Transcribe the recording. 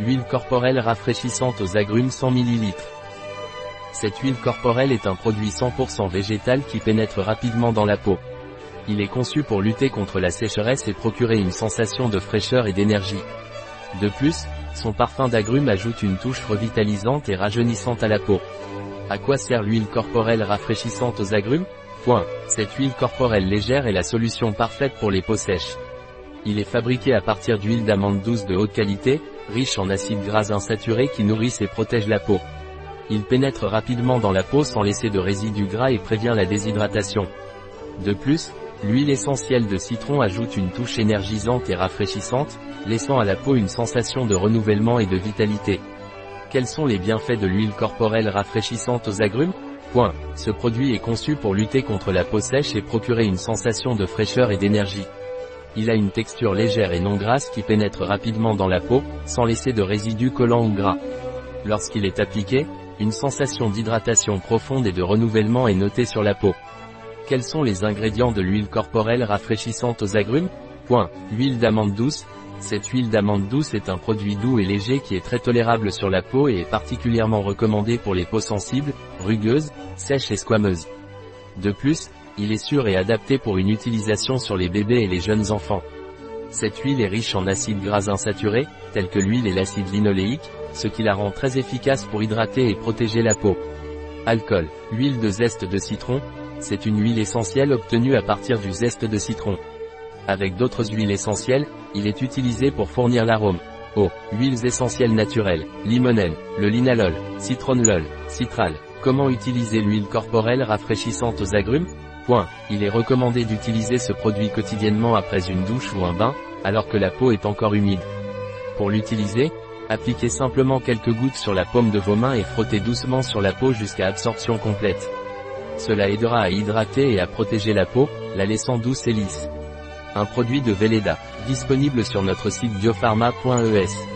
Huile corporelle rafraîchissante aux agrumes 100 ml. Cette huile corporelle est un produit 100% végétal qui pénètre rapidement dans la peau. Il est conçu pour lutter contre la sécheresse et procurer une sensation de fraîcheur et d'énergie. De plus, son parfum d'agrumes ajoute une touche revitalisante et rajeunissante à la peau. À quoi sert l'huile corporelle rafraîchissante aux agrumes? Point. Cette huile corporelle légère est la solution parfaite pour les peaux sèches. Il est fabriqué à partir d'huile d'amande douce de haute qualité, riche en acides gras insaturés qui nourrissent et protègent la peau. Il pénètre rapidement dans la peau sans laisser de résidus gras et prévient la déshydratation. De plus, l'huile essentielle de citron ajoute une touche énergisante et rafraîchissante, laissant à la peau une sensation de renouvellement et de vitalité. Quels sont les bienfaits de l'huile corporelle rafraîchissante aux agrumes? Point. Ce produit est conçu pour lutter contre la peau sèche et procurer une sensation de fraîcheur et d'énergie. Il a une texture légère et non grasse qui pénètre rapidement dans la peau, sans laisser de résidus collants ou gras. Lorsqu'il est appliqué, une sensation d'hydratation profonde et de renouvellement est notée sur la peau. Quels sont les ingrédients de l'huile corporelle rafraîchissante aux agrumes? Point. Huile d'amande douce. Cette huile d'amande douce est un produit doux et léger qui est très tolérable sur la peau et est particulièrement recommandé pour les peaux sensibles, rugueuses, sèches et squameuses. De plus, il est sûr et adapté pour une utilisation sur les bébés et les jeunes enfants. Cette huile est riche en acides gras insaturés, tels que l'huile et l'acide linoléique, ce qui la rend très efficace pour hydrater et protéger la peau. Alcool. Huile de zeste de citron. C'est une huile essentielle obtenue à partir du zeste de citron. Avec d'autres huiles essentielles, il est utilisé pour fournir l'arôme. Eau. Huiles essentielles naturelles. Limonène, le linalol, citronellol, citral. Comment utiliser l'huile corporelle rafraîchissante aux agrumes? Il est recommandé d'utiliser ce produit quotidiennement après une douche ou un bain, alors que la peau est encore humide. Pour l'utiliser, appliquez simplement quelques gouttes sur la paume de vos mains et frottez doucement sur la peau jusqu'à absorption complète. Cela aidera à hydrater et à protéger la peau, la laissant douce et lisse. Un produit de Velleda, disponible sur notre site biopharma.es.